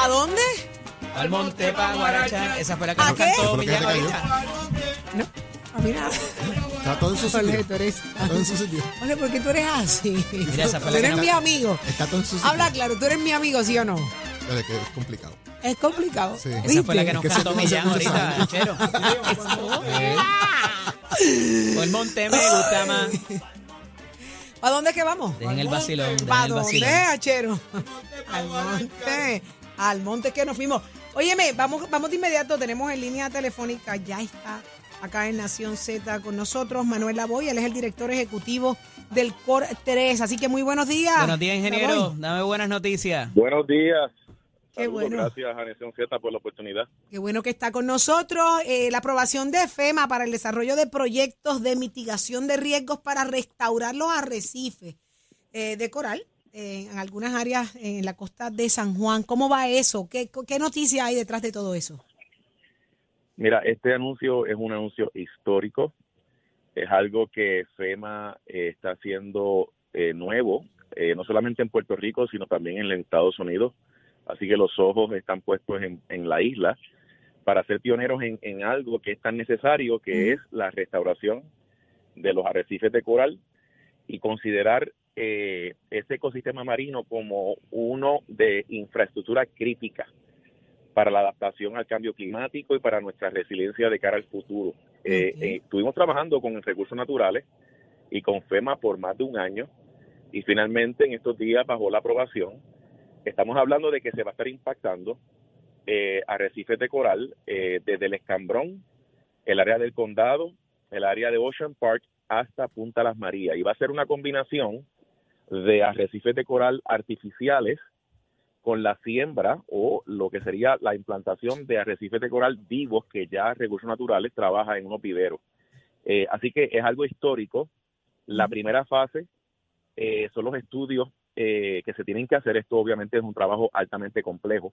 ¿Para dónde? Al monte pa' guaracha. Esa fue la que ¿A nos qué? cantó ¿Fue lo que Millán te cayó? ahorita. No, a mí nada. Está todo en su Jorge, sitio. tú eres- Está todo en su sitio. Oye, ¿por qué tú eres así? Mira, esa fue tú la que eres nos- mi amigo. Está todo en su sitio. Habla claro, tú eres mi amigo, ¿sí o no? Dale, que es complicado. Es complicado. Sí. Esa fue la que nos cantó Millán ahorita. Chero. Por el monte me gusta más. ¿Para dónde es que vamos? Dejen el vacilón, dejen ¿Para el dónde, vacilón. Achero? Al monte. Al monte que nos fuimos. Óyeme, vamos, vamos de inmediato. Tenemos en línea telefónica, ya está acá en Nación Z con nosotros, Manuel Lavoy. Él es el director ejecutivo del COR 3. Así que muy buenos días. Buenos días, ingeniero. Lavoy. Dame buenas noticias. Buenos días. Qué Saludos, bueno. Gracias a Nación Z por la oportunidad. Qué bueno que está con nosotros. Eh, la aprobación de FEMA para el desarrollo de proyectos de mitigación de riesgos para restaurar los arrecifes eh, de coral en algunas áreas en la costa de San Juan. ¿Cómo va eso? ¿Qué, qué noticia hay detrás de todo eso? Mira, este anuncio es un anuncio histórico. Es algo que FEMA eh, está haciendo eh, nuevo, eh, no solamente en Puerto Rico, sino también en Estados Unidos. Así que los ojos están puestos en, en la isla para ser pioneros en, en algo que es tan necesario, que es la restauración de los arrecifes de coral y considerar eh, ese ecosistema marino como uno de infraestructura crítica para la adaptación al cambio climático y para nuestra resiliencia de cara al futuro. Eh, eh, estuvimos trabajando con recursos naturales y con FEMA por más de un año y finalmente en estos días bajo la aprobación estamos hablando de que se va a estar impactando eh, arrecifes de coral eh, desde el Escambrón, el área del condado, el área de Ocean Park hasta Punta Las Marías y va a ser una combinación de arrecifes de coral artificiales con la siembra o lo que sería la implantación de arrecifes de coral vivos que ya Recursos Naturales trabaja en unos viveros. Eh, así que es algo histórico. La primera fase eh, son los estudios eh, que se tienen que hacer. Esto obviamente es un trabajo altamente complejo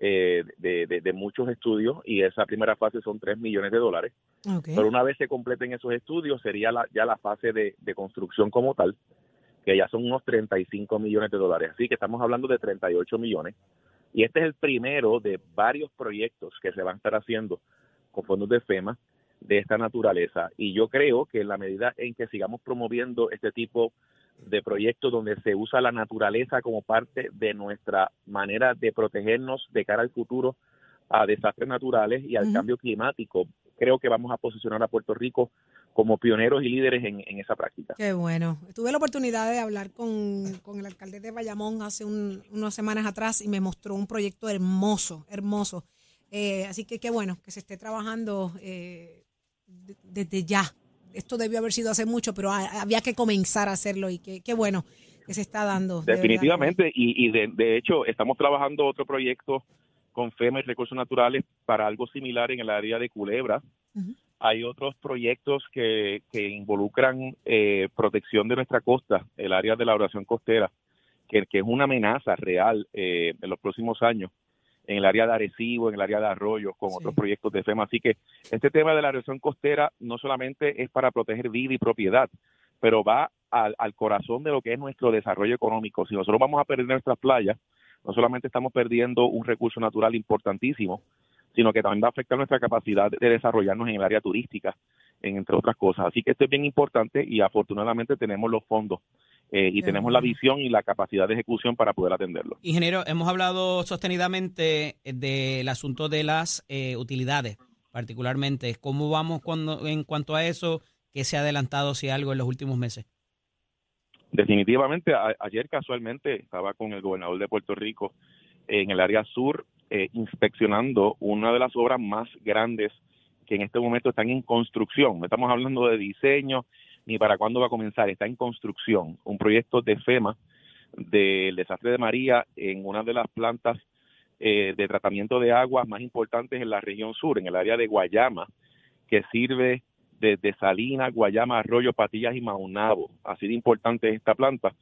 eh, de, de- de muchos estudios y esa primera fase son 3 millones de dólares. Okay. Pero una vez se completen esos estudios sería la- ya la fase de, de construcción como tal, que ya son unos 35 millones de dólares. Así que estamos hablando de 38 millones. Y este es el primero de varios proyectos que se van a estar haciendo con fondos de FEMA de esta naturaleza. Y yo creo que en la medida en que sigamos promoviendo este tipo de proyectos donde se usa la naturaleza como parte de nuestra manera de protegernos de cara al futuro a desastres naturales y al cambio climático, creo que vamos a posicionar a Puerto Rico como pioneros y líderes en, en esa práctica. Qué bueno. Tuve la oportunidad de hablar con, con el alcalde de Bayamón hace un- unas semanas atrás y me mostró un proyecto hermoso, hermoso. Eh, así que qué bueno que se esté trabajando eh, de- desde ya. Esto debió haber sido hace mucho, pero ha- había que comenzar a hacerlo y qué, qué bueno que se está dando. de. Definitivamente, y, y de, de hecho estamos trabajando otro proyecto con FEMA y Recursos Naturales para algo similar en el área de Culebra. Hay otros proyectos que, que involucran eh, protección de nuestra costa, el área de la oración costera, que, que es una amenaza real eh, en los próximos años en el área de Arecibo, en el área de Arroyos, con Sí. otros proyectos de FEMA. Así que este tema de la erosión costera no solamente es para proteger vida y propiedad, pero va al, al corazón de lo que es nuestro desarrollo económico. Si nosotros vamos a perder nuestras playas, no solamente estamos perdiendo un recurso natural importantísimo, sino que también va a afectar nuestra capacidad de desarrollarnos en el área turística, en- entre otras cosas. Así que esto es bien importante y afortunadamente tenemos los fondos eh, y tenemos la visión y la capacidad de ejecución para poder atenderlo. Ingeniero, hemos hablado sostenidamente del asunto de las eh, utilidades, particularmente. ¿Cómo vamos cuando, en cuanto a eso? ¿Qué se ha adelantado, si algo, en los últimos meses? Definitivamente, a- ayer casualmente estaba con el gobernador de Puerto Rico en el área sur eh, inspeccionando una de las obras más grandes que en este momento están en construcción. No estamos hablando de diseño ni para cuándo va a comenzar, está en construcción. Un proyecto de FEMA del desastre de María en una de las plantas eh, de tratamiento de aguas más importantes en la región sur, en el área de Guayama, que sirve desde Salinas, Guayama, Arroyo, Patillas y Maunabo. Así de importante es esta planta.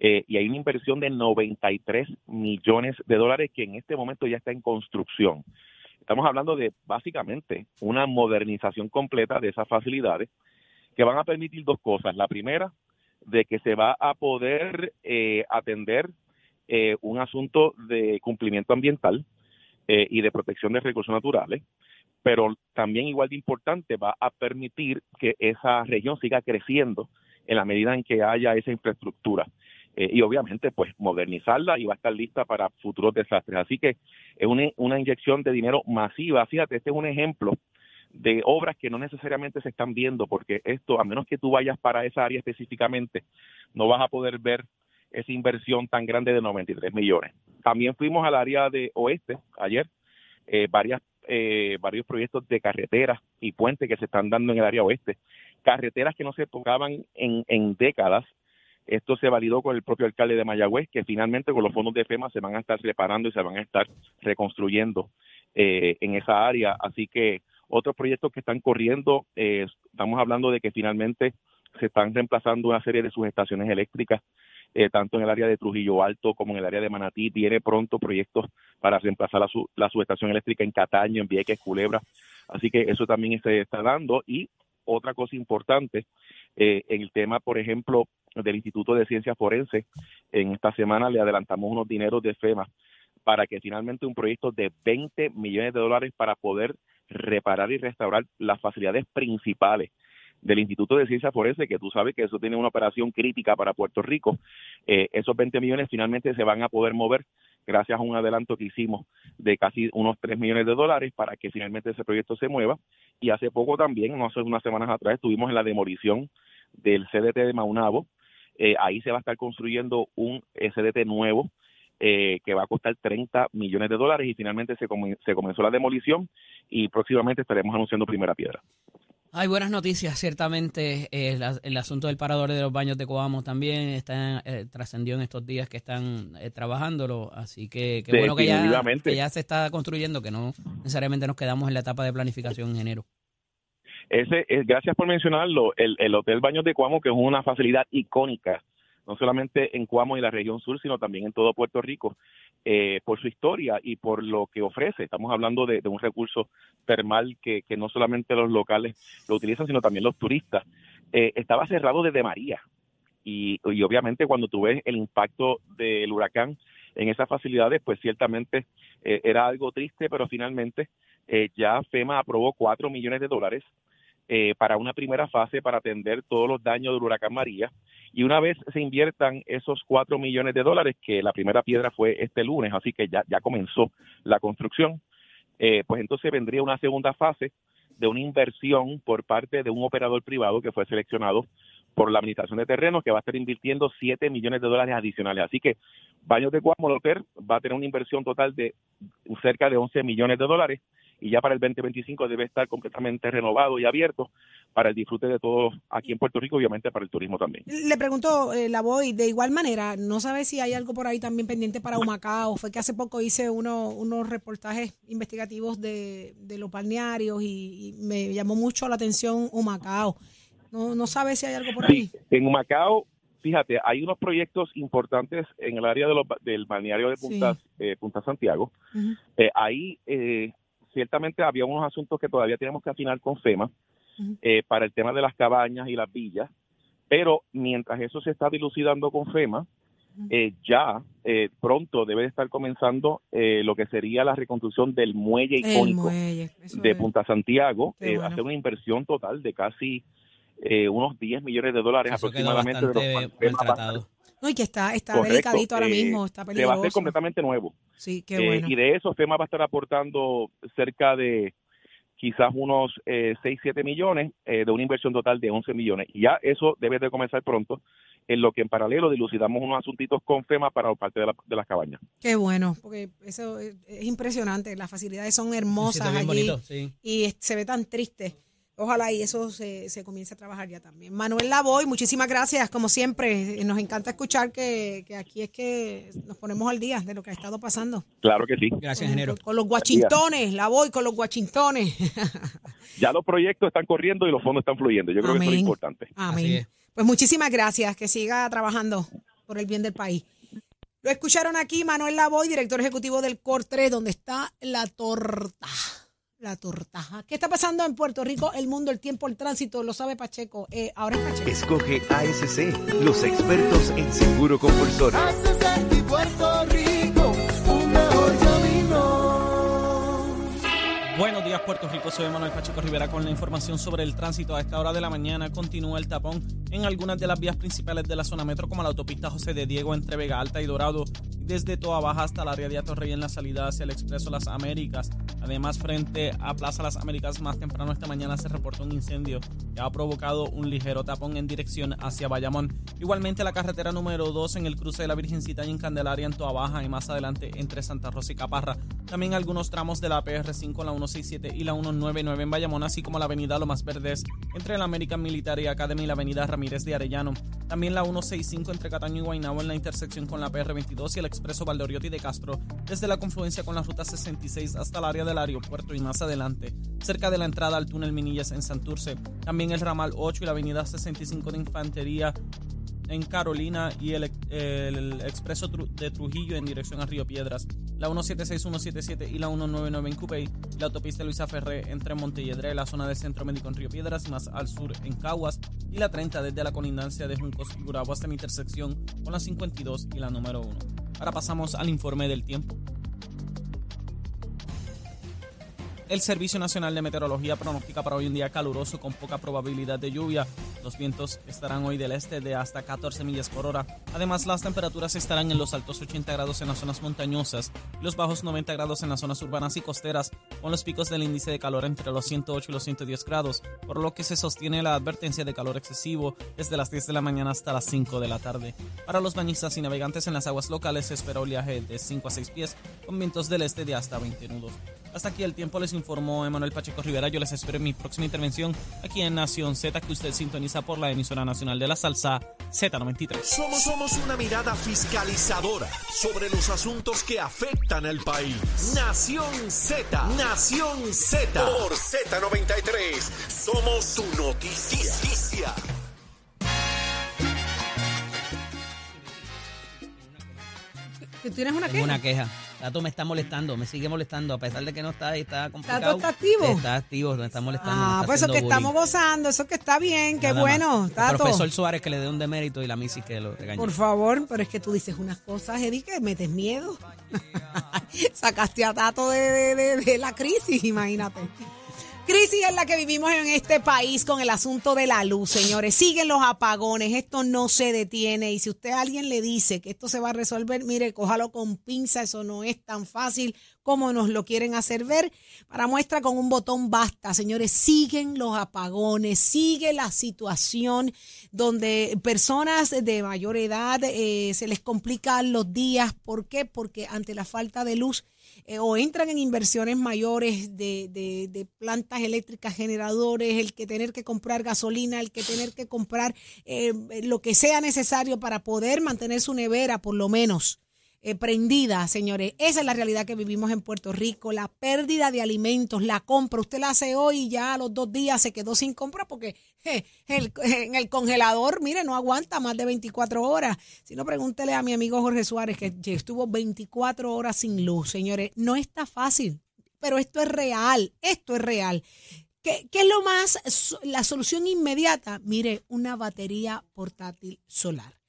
Eh, y hay una inversión de 93 millones de dólares que en este momento ya está en construcción. Estamos hablando de básicamente una modernización completa de esas facilidades que van a permitir dos cosas. La primera, de que se va a poder eh, atender eh, un asunto de cumplimiento ambiental eh, y de protección de recursos naturales, pero también igual de importante va a permitir que esa región siga creciendo en la medida en que haya esa infraestructura. Eh, y obviamente pues modernizarla y va a estar lista para futuros desastres. Así que es una, una inyección de dinero masiva. Fíjate, este es un ejemplo de obras que no necesariamente se están viendo, porque esto, a menos que tú vayas para esa área específicamente, no vas a poder ver esa inversión tan grande de 93 millones. También fuimos al área de oeste ayer, eh, varias, eh, varios proyectos de carreteras y puentes que se están dando en el área oeste, carreteras que no se tocaban en, décadas. Esto se validó con el propio alcalde de Mayagüez, que finalmente con los fondos de FEMA se van a estar reparando y se van a estar reconstruyendo eh, en esa área. Así que otros proyectos que están corriendo, eh, estamos hablando de que finalmente se están reemplazando una serie de subestaciones eléctricas, eh, tanto en el área de Trujillo Alto como en el área de Manatí. Viene pronto proyectos para reemplazar la, su- la subestación eléctrica en Cataño, en Vieques, Culebra. Así que eso también se está dando. Y otra cosa importante, eh, en el tema, por ejemplo, del Instituto de Ciencias Forenses, en esta semana le adelantamos unos dineros de FEMA para que finalmente un proyecto de 20 millones de dólares para poder reparar y restaurar las facilidades principales del Instituto de Ciencias Forenses, que tú sabes que eso tiene una operación crítica para Puerto Rico. Eh, esos 20 millones finalmente se van a poder mover gracias a un adelanto que hicimos de casi unos 3 millones de dólares para que finalmente ese proyecto se mueva. Y hace poco también, no hace unas semanas atrás, estuvimos en la demolición del CDT de Maunabo. Eh, ahí se va a estar construyendo un CDT nuevo eh, que va a costar 30 millones de dólares y finalmente se, se comenzó la demolición y próximamente estaremos anunciando primera piedra. Hay buenas noticias, ciertamente. eh, la- el asunto del parador de los baños de Coamo también está eh, trascendió en estos días que están eh, trabajándolo. Así que qué bueno que ya, Definitivamente. que ya se está construyendo, que no necesariamente nos quedamos en la etapa de planificación en enero. Ese, es, gracias por mencionarlo, el, el Hotel Baños de Cuamo, que es una facilidad icónica, no solamente en Cuamo y la región sur, sino también en todo Puerto Rico, eh, por su historia y por lo que ofrece. Estamos hablando de, un recurso termal que, que no solamente los locales lo utilizan, sino también los turistas. Eh, estaba cerrado desde María y, y obviamente cuando tú ves el impacto del huracán en esas facilidades, pues ciertamente eh, era algo triste, pero finalmente eh, ya FEMA aprobó 4 millones de dólares eh, para una primera fase para atender todos los daños del huracán María. Y una vez se inviertan esos 4 millones de dólares, que la primera piedra fue este lunes, así que ya, ya comenzó la construcción, eh, pues entonces vendría una segunda fase de una inversión por parte de un operador privado que fue seleccionado por la Administración de Terrenos, que va a estar invirtiendo 7 millones de dólares adicionales. Así que Baños de Cuamo Loter va a tener una inversión total de cerca de 11 millones de dólares y ya para el 2025 debe estar completamente renovado y abierto para el disfrute de todos aquí en Puerto Rico obviamente para el turismo también. Le pregunto, eh, la voy, de igual manera, no sabe si hay algo por ahí también pendiente para Humacao. Fue que hace poco hice uno, unos reportajes investigativos de, de los balnearios y, y me llamó mucho la atención Humacao. No, no sabe si hay algo por ahí. Sí, en Macao, fíjate, hay unos proyectos importantes en el área de los, del balneario de Punta, eh, Punta Santiago. Ujú. Eh, ahí eh, ciertamente había unos asuntos que todavía tenemos que afinar con FEMA eh, para el tema de las cabañas y las villas, pero mientras eso se está dilucidando con FEMA, eh, ya eh, pronto debe de estar comenzando eh, lo que sería la reconstrucción del muelle El icónico muelle. de es. Punta Santiago, eh, bueno. hacer una inversión total de casi eh, unos 10 millones de dólares Eso quedó aproximadamente. de los No, y que está, está Correcto, delicadito ahora eh, mismo, está se va a peligroso. hacer completamente nuevo. Sí, qué Eh, bueno. y de eso FEMA va a estar aportando cerca de quizás unos eh, 6, 7 millones eh, de una inversión total de 11 millones. Y ya eso debe de comenzar pronto en lo que en paralelo dilucidamos unos asuntitos con FEMA para parte de, la- de las cabañas. Qué bueno, porque eso es, es impresionante. Las facilidades son hermosas allí bonito, sí. y se ve tan triste. Ojalá y eso se, se comience a trabajar ya también. Manuel Lavoy, muchísimas gracias. Como siempre, nos encanta escuchar que, que aquí es que nos ponemos al día de lo que ha estado pasando. Claro que sí. Gracias, ingeniero. Con los guachintones, Lavoy con los guachintones. Ya los proyectos están corriendo y los fondos están fluyendo. Yo creo que eso es lo Amén. importante. Así Amén. es. Pues muchísimas gracias. Que siga trabajando por el bien del país. Lo escucharon aquí, Manuel Lavoy, director ejecutivo del COR3, donde está la torta. La torta. ¿Qué está pasando en Puerto Rico? El mundo, el tiempo, el tránsito, lo sabe Pacheco. Eh, ahora es Pacheco. Escoge ASC, los expertos en seguro compulsorio. Buenos días Puerto Rico, soy Manuel Pacheco Rivera con la información sobre el tránsito. A esta hora de la mañana continúa el tapón en algunas de las vías principales de la zona metro como la autopista José de Diego entre Vega Alta y Dorado, desde Toa Baja hasta el área de Atorrey en la salida hacia el Expreso Las Américas. Además, frente a Plaza Las Américas más temprano esta mañana se reportó un incendio que ha provocado un ligero tapón en dirección hacia Bayamón. Igualmente la carretera número 2 en el cruce de la Virgencita y en Candelaria en Toa Baja y más adelante entre Santa Rosa y Caparra. También algunos tramos de la PR5, la 167 y la 199 en Bayamón, así como la avenida Lomas Verdes entre la American Military Academy y la avenida Ramírez de Arellano. También la 165 entre Cataño y Guaynabo en la intersección con la PR22 y el expreso Valdoriotti de Castro, desde la confluencia con la ruta 66 hasta el área del aeropuerto y más adelante, cerca de la entrada al túnel Minillas en Santurce. También el ramal 8 y la avenida 65 de Infantería en Carolina y el, el expreso de Trujillo en dirección a Río Piedras, la 176, 177 y la 199 en Cupey, la autopista Luisa Ferré entre Montelledre, la zona del Centro Médico en Río Piedras, más al sur en Caguas, y la 30 desde la colindancia de Juncos y Gurabo hasta la intersección con la 52 y la número 1. Ahora pasamos al informe del tiempo. El Servicio Nacional de Meteorología pronostica para hoy un día caluroso con poca probabilidad de lluvia. Los vientos estarán hoy del este de hasta 14 millas por hora. Además, las temperaturas estarán en los altos 80 grados en las zonas montañosas los bajos 90 grados en las zonas urbanas y costeras, con los picos del índice de calor entre los 108 y los 110 grados, por lo que se sostiene la advertencia de calor excesivo desde las 10 de la mañana hasta las 5 de la tarde. Para los bañistas y navegantes en las aguas locales se espera oleaje de 5 a 6 pies, con vientos del este de hasta 20 nudos. Hasta aquí el tiempo les informó Emanuel Pacheco Rivera. Yo les espero en mi próxima intervención aquí en Nación Z, que usted sintoniza por la emisora nacional de la salsa Z93. Somos, somos una mirada fiscalizadora sobre los asuntos que afectan al país. Nación Z, Nación Z. Por Z93, somos su noticia. ¿Tú tienes una queja? una queja. Tato me está molestando, me sigue molestando, a pesar de que no está ahí, está complicado. está activo? Está activo, me está molestando. Ah, está pues eso que estamos gozando, eso que está bien, qué Nada bueno, más. El Tato. profesor Suárez que le dé un demérito y la Missy que lo regañe. Por favor, pero es que tú dices unas cosas, Eddie, que metes miedo. Sacaste a Tato de, de- de- de la crisis, imagínate. Crisis es la que vivimos en este país con el asunto de la luz, señores. Siguen los apagones, esto no se detiene. Y si usted a alguien le dice que esto se va a resolver, mire, cójalo con pinza, eso no es tan fácil como nos lo quieren hacer ver. Para muestra con un botón basta, señores, siguen los apagones, sigue la situación donde personas de mayor edad eh, se les complican los días. ¿Por qué? Porque ante la falta de luz eh, o entran en inversiones mayores de, de- de plantas eléctricas, generadores, el que tener que comprar gasolina, el que tener que comprar eh, lo que sea necesario para poder mantener su nevera, por lo menos. Eh, prendida, señores. Esa es la realidad que vivimos en Puerto Rico. La pérdida de alimentos, la compra. Usted la hace hoy y ya a los dos días se quedó sin compra porque el- en el congelador, mire, no aguanta más de 24 horas. Si no, pregúntele a mi amigo Jorge Suárez que estuvo 24 horas sin luz, señores. No está fácil, pero esto es real. Esto es real. ¿Qué, es lo más, la solución inmediata? Mire, una batería portátil solar.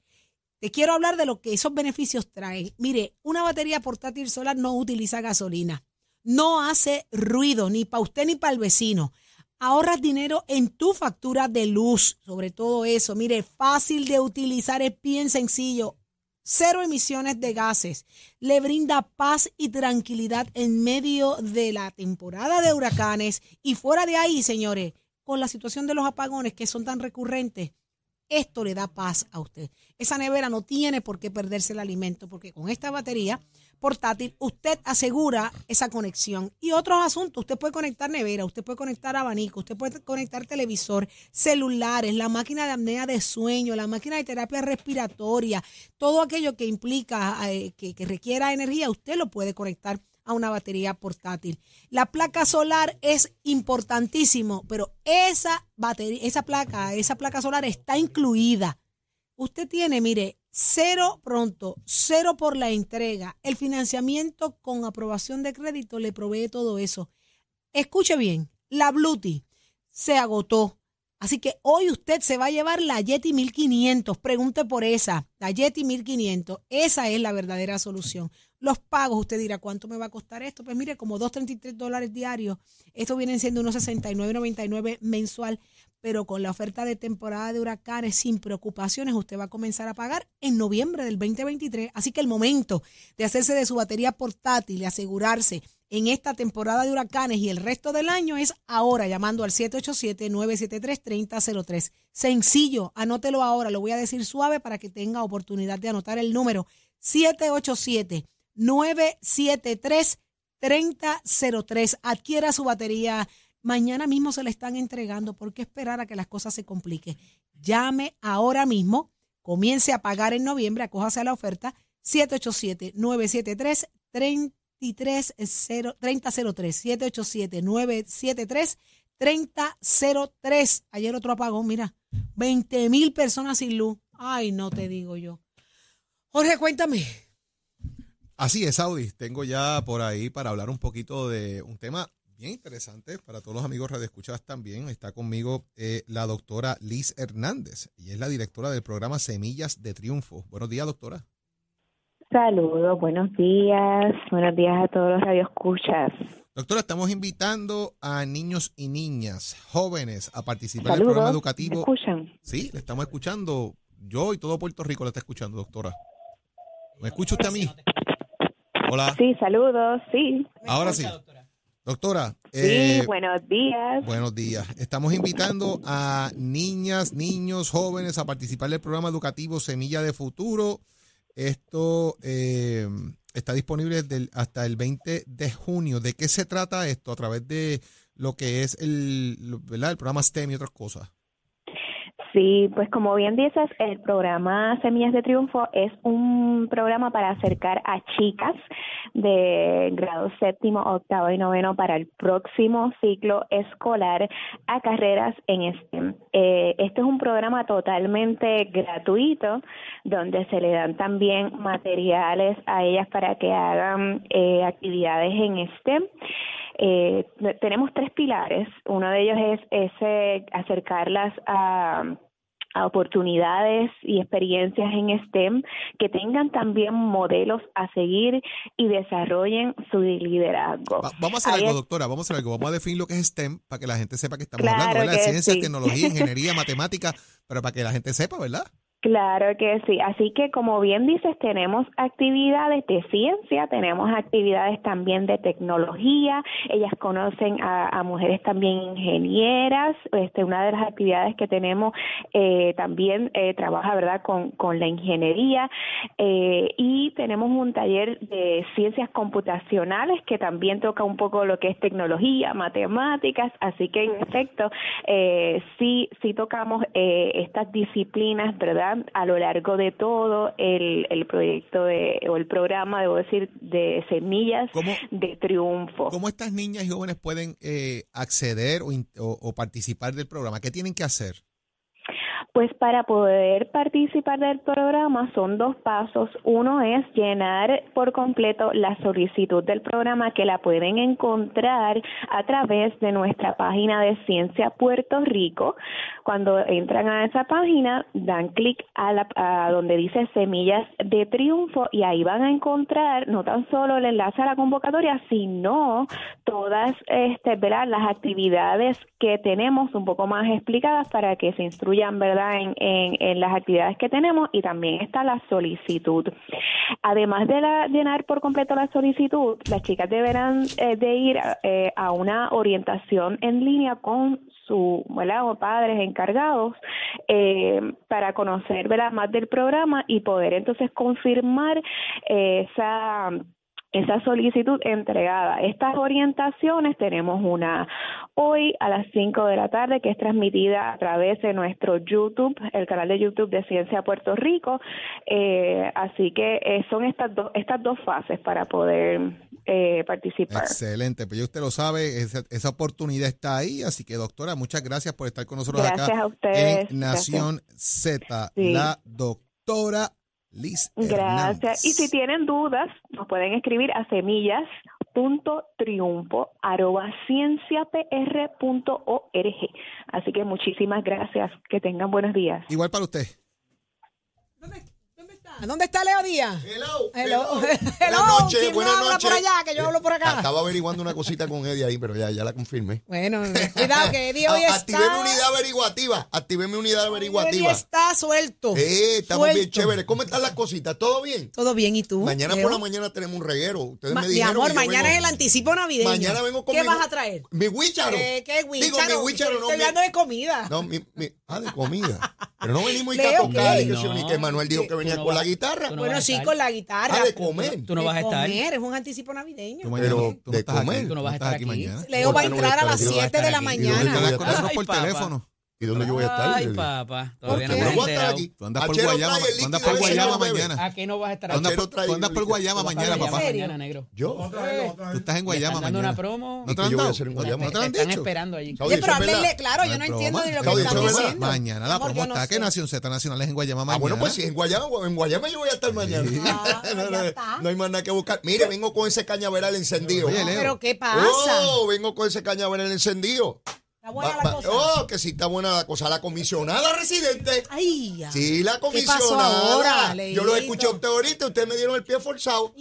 Te quiero hablar de lo que esos beneficios traen. Mire, una batería portátil solar no utiliza gasolina, no hace ruido ni para usted ni para el vecino. Ahorras dinero en tu factura de luz, sobre todo eso. Mire, fácil de utilizar, es bien sencillo. Cero emisiones de gases. Le brinda paz y tranquilidad en medio de la temporada de huracanes. Y fuera de ahí, señores, con la situación de los apagones que son tan recurrentes, Esto le da paz a usted. Esa nevera no tiene por qué perderse el alimento, porque con esta batería portátil usted asegura esa conexión. Y otros asuntos, usted puede conectar nevera, usted puede conectar abanico, usted puede conectar televisor, celulares, la máquina de apnea de sueño, la máquina de terapia respiratoria, todo aquello que implica, eh, que, que requiera energía, usted lo puede conectar a una batería portátil. La placa solar es importantísimo, pero esa batería, esa placa, esa placa solar está incluida. Usted tiene, mire, cero pronto, cero por la entrega. El financiamiento con aprobación de crédito le provee todo eso. Escuche bien, la Bluetooth se agotó. Así que hoy usted se va a llevar la Yeti 1500. Pregunte por esa, la Yeti 1500. Esa es la verdadera solución. Los pagos, usted dirá, ¿cuánto me va a costar esto? Pues mire, como 2.33 dólares diarios. Esto vienen siendo unos 69.99 mensual. Pero con la oferta de temporada de huracanes, sin preocupaciones, usted va a comenzar a pagar en noviembre del 2023. Así que el momento de hacerse de su batería portátil y asegurarse en esta temporada de huracanes y el resto del año es ahora llamando al 787-973-3003. Sencillo, anótelo ahora, lo voy a decir suave para que tenga oportunidad de anotar el número 787-973-3003. Adquiera su batería. Mañana mismo se le están entregando. ¿Por qué esperar a que las cosas se compliquen? Llame ahora mismo, comience a pagar en noviembre, acójase a la oferta 787-973-3003. 3003 787 973 3003 Ayer otro apagón, mira, 20 mil personas sin luz. Ay, no te digo yo. Jorge, cuéntame. Así es, Audi. Tengo ya por ahí para hablar un poquito de un tema bien interesante para todos los amigos radioescuchas también. Está conmigo eh, la doctora Liz Hernández y es la directora del programa Semillas de Triunfo. Buenos días, doctora. Saludos, buenos días, buenos días a todos los radioescuchas. Doctora, estamos invitando a niños y niñas, jóvenes, a participar en el programa educativo. ¿Me escuchan? Sí, le estamos escuchando. Yo y todo Puerto Rico le está escuchando, doctora. ¿Me escucha usted a mí? Hola. Sí, saludos, sí. Ahora sí. Doctora. Sí, buenos días. Buenos días. Estamos invitando a niñas, niños, jóvenes a participar del programa educativo Semilla de Futuro. Esto eh, está disponible hasta el 20 de junio. ¿De qué se trata esto? A través de lo que es el, ¿verdad? el programa STEM y otras cosas. Sí, pues como bien dices, el programa Semillas de Triunfo es un programa para acercar a chicas de grado séptimo, octavo y noveno para el próximo ciclo escolar a carreras en STEM. Eh, este es un programa totalmente gratuito donde se le dan también materiales a ellas para que hagan eh, actividades en STEM. Eh, tenemos tres pilares. Uno de ellos es ese acercarlas a a oportunidades y experiencias en STEM, que tengan también modelos a seguir y desarrollen su liderazgo. vamos a hacer algo, doctora, vamos a hacer algo, vamos a definir lo que es STEM para que la gente sepa que estamos hablando, de Ciencia, tecnología, ingeniería, matemática, pero para que la gente sepa, ¿verdad? Claro que sí. Así que, como bien dices, tenemos actividades de ciencia, tenemos actividades también de tecnología. Ellas conocen a, mujeres también ingenieras. Este, una de las actividades que tenemos eh, también eh, trabaja, ¿verdad?, con, con la ingeniería. Eh, y tenemos un taller de ciencias computacionales que también toca un poco lo que es tecnología, matemáticas. Así que, en efecto, sí, sí tocamos estas disciplinas, ¿verdad? A lo largo de todo el, el proyecto de, o el programa, debo decir, de Semillas de Triunfo. ¿Cómo estas niñas y jóvenes pueden eh, acceder o, o participar del programa? ¿Qué tienen que hacer? Pues para poder participar del programa son dos pasos. Uno es llenar por completo la solicitud del programa que la pueden encontrar a través de nuestra página de Ciencia Puerto Rico. Cuando entran a esa página, dan clic a, la, donde dice Semillas de Triunfo y ahí van a encontrar no tan solo el enlace a la convocatoria, sino todas este, las actividades que tenemos un poco más explicadas para que se instruyan, ¿verdad? En, las actividades que tenemos y también está la solicitud. Además de llenar por completo la solicitud, las chicas deberán eh, de ir eh, a una orientación en línea con su ¿verdad? o padres encargados eh, para conocer más del programa y poder entonces confirmar esa esa solicitud entregada. Estas orientaciones tenemos una hoy a las 5 de la tarde que es transmitida a través de nuestro YouTube, el canal de YouTube de Ciencia Puerto Rico. Eh, así que eh, son estas, dos estas dos fases para poder eh, participar. Excelente, pues ya usted lo sabe, esa, esa oportunidad está ahí, así que doctora, muchas gracias por estar con nosotros Gracias acá a ustedes. en Nación Z, Sí. la doctora Liz Gracias. Hernández. Y si tienen dudas, nos pueden escribir a semillas.triunfo arroba cienciapr.org. Así que muchísimas gracias. Que tengan buenos días. Igual para usted. ¿Dónde está Leo Díaz? Hello. Hello. Buenas noches, ¿Quién buenas noches. por allá? Que yo hablo por acá. Estaba averiguando una cosita con Eddie ahí, pero ya, ya la confirmé. Bueno, cuidado que Eddie hoy está... Activé mi unidad averiguativa. Activé mi unidad Eddie averiguativa. está suelto. Eh, estamos bien chéveres. ¿Cómo están las cositas? ¿Todo bien? Todo bien, ¿y tú? Mañana por la mañana tenemos un reguero. Ustedes me mi dijeron. amor, y yo mañana es el anticipo navideño. Mañana vengo con ¿Qué mi- vas a traer? Mi huícharo. Eh, ¿Qué Digo, huícharo? mi huícharo no. Estoy mi- hablando de comida. No, mi, mi- ah, de comida. Pero no venimos y Leo, a tocar. y que, ni que Manuel dijo que venía no con la guitarra. no bueno, sí, con la guitarra. Ah, de comer. Tú no vas a estar. comer, es un anticipo navideño. Tú mañana- Pero tú de comer. Tú no vas a estar aquí mañana. Leo va a ¿Por qué no entrar a las aquí? Yo voy a 7 de la. ¿Y mañana. Ay, por papá. teléfono. ¿Y dónde yo voy a estar? Ay, El- papá. ¿Por Todavía qué? no Yo me he voy a estar enterado. aquí. Tú andas por Achero Guayama, trae el tú andas líquido por ese, Guayama no bebe. mañana. ¿A qué no vas a estar Tú andas aquí? Achero por, trae tú andas por Guayama mañana, papá. Guayama mañana, negro. Yo. Tú estás en Guayama dando mañana. una promo. ¿No te ¿Y lo han yo voy a dado? hacer en ¿No- Guayama? ¿No te lo han Te están dicho? esperando allí. Oye, eso pero es verdad. háblenle, claro, yo no entiendo ni lo que están eso es verdad. diciendo. Mañana la Amor, yo promo no está. ¿Qué sé. Nación Z Nacional es en Guayama Ah, mañana? bueno, pues si en Guayama, en Guayama yo voy a estar mañana. Ah, no, no, ya está. no hay más nada que buscar. Mire, vengo con ese cañaveral encendido. Oye, Leo. Pero ¿qué pasa? Oh, vengo con ese cañaveral encendido. Está buena Va- la cosa. Oh, que sí está buena la cosa. La comisionada residente. Ay, ya. Sí, la ¿Qué pasó comisionada. ahora, Yo lo escuché a usted ahorita, ustedes me dieron el pie forzado.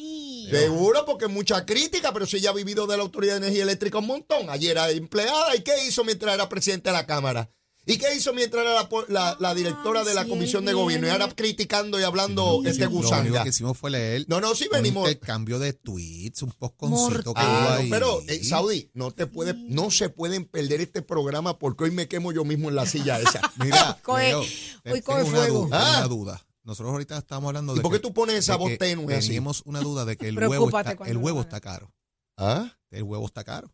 Seguro, porque mucha crítica, pero si ella ha vivido de la Autoridad de Energía Eléctrica un montón. Ayer era empleada. ¿Y qué hizo mientras era presidente de la Cámara? ¿Y qué hizo mientras era la, po- la- la directora de la sí, Comisión de Gobierno? Y ahora criticando y hablando Sí, este Lo único que hicimos fue leer No, no, sí venimos. intercambio de tweets, un postconcito que Ah, hubo no, ahí. pero eh, Saudi, no te puede, no se pueden perder este programa porque hoy me quemo yo mismo en la silla esa. Mira, Coge- hoy tengo coge una fuego. duda, Ah. una duda. Nosotros ahorita estamos hablando ¿Y de por que- qué tú pones esa voz tenue? Teníamos una duda de que el huevo está, el huevo está caro. ¿Ah? El huevo está caro.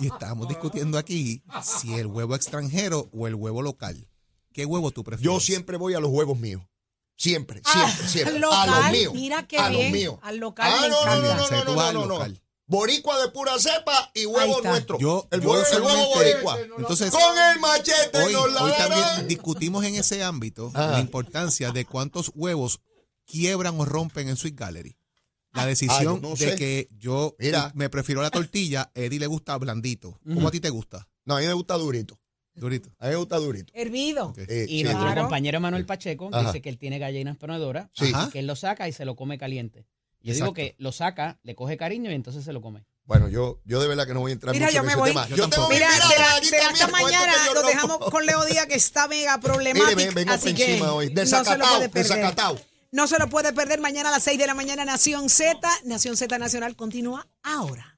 Y estábamos discutiendo aquí si el huevo extranjero o el huevo local. ¿Qué huevo tú prefieres? Yo siempre voy a los huevos míos. Siempre, Ah, siempre, siempre. al a local, los míos. mira qué a bien. los míos. Al local ah, me no, no, encanta. no, no, no, no, al no, no. local. Boricua de pura cepa y huevo nuestro. Yo, el yo huevo, el huevo boricua. Entonces, Con el machete hoy, nos la hoy también discutimos en ese ámbito Ajá. la importancia de cuántos huevos quiebran o rompen en Sweet Gallery. La decisión no de sé. que yo Mira. me prefiero la tortilla, Eddie le gusta blandito. ¿Cómo a ti te gusta? No, a mí me gusta durito. Durito. A mí me gusta durito. Hervido. Eh, Y sí, nuestro Claro. compañero Manuel Pacheco Ajá. dice que él tiene gallinas ponedoras Sí. que él lo saca y se lo come caliente. Yo Exacto. digo que lo saca, le coge cariño y entonces se lo come. Bueno, yo, yo de verdad que no voy a entrar Mira, mucho yo en me ese voy. tema. Yo Yo tengo tampoco. mi Mira, mirada será, aquí será también hasta con esto mañana. que yo Lo dejamos con Leo Díaz, que está mega problemático. Mire, ven- vengo así por que encima hoy. no se lo Desacatado, puede perder. desacatado. No se lo puede perder mañana a las 6 de la mañana, Nación Z. Nación Z Nacional continúa ahora.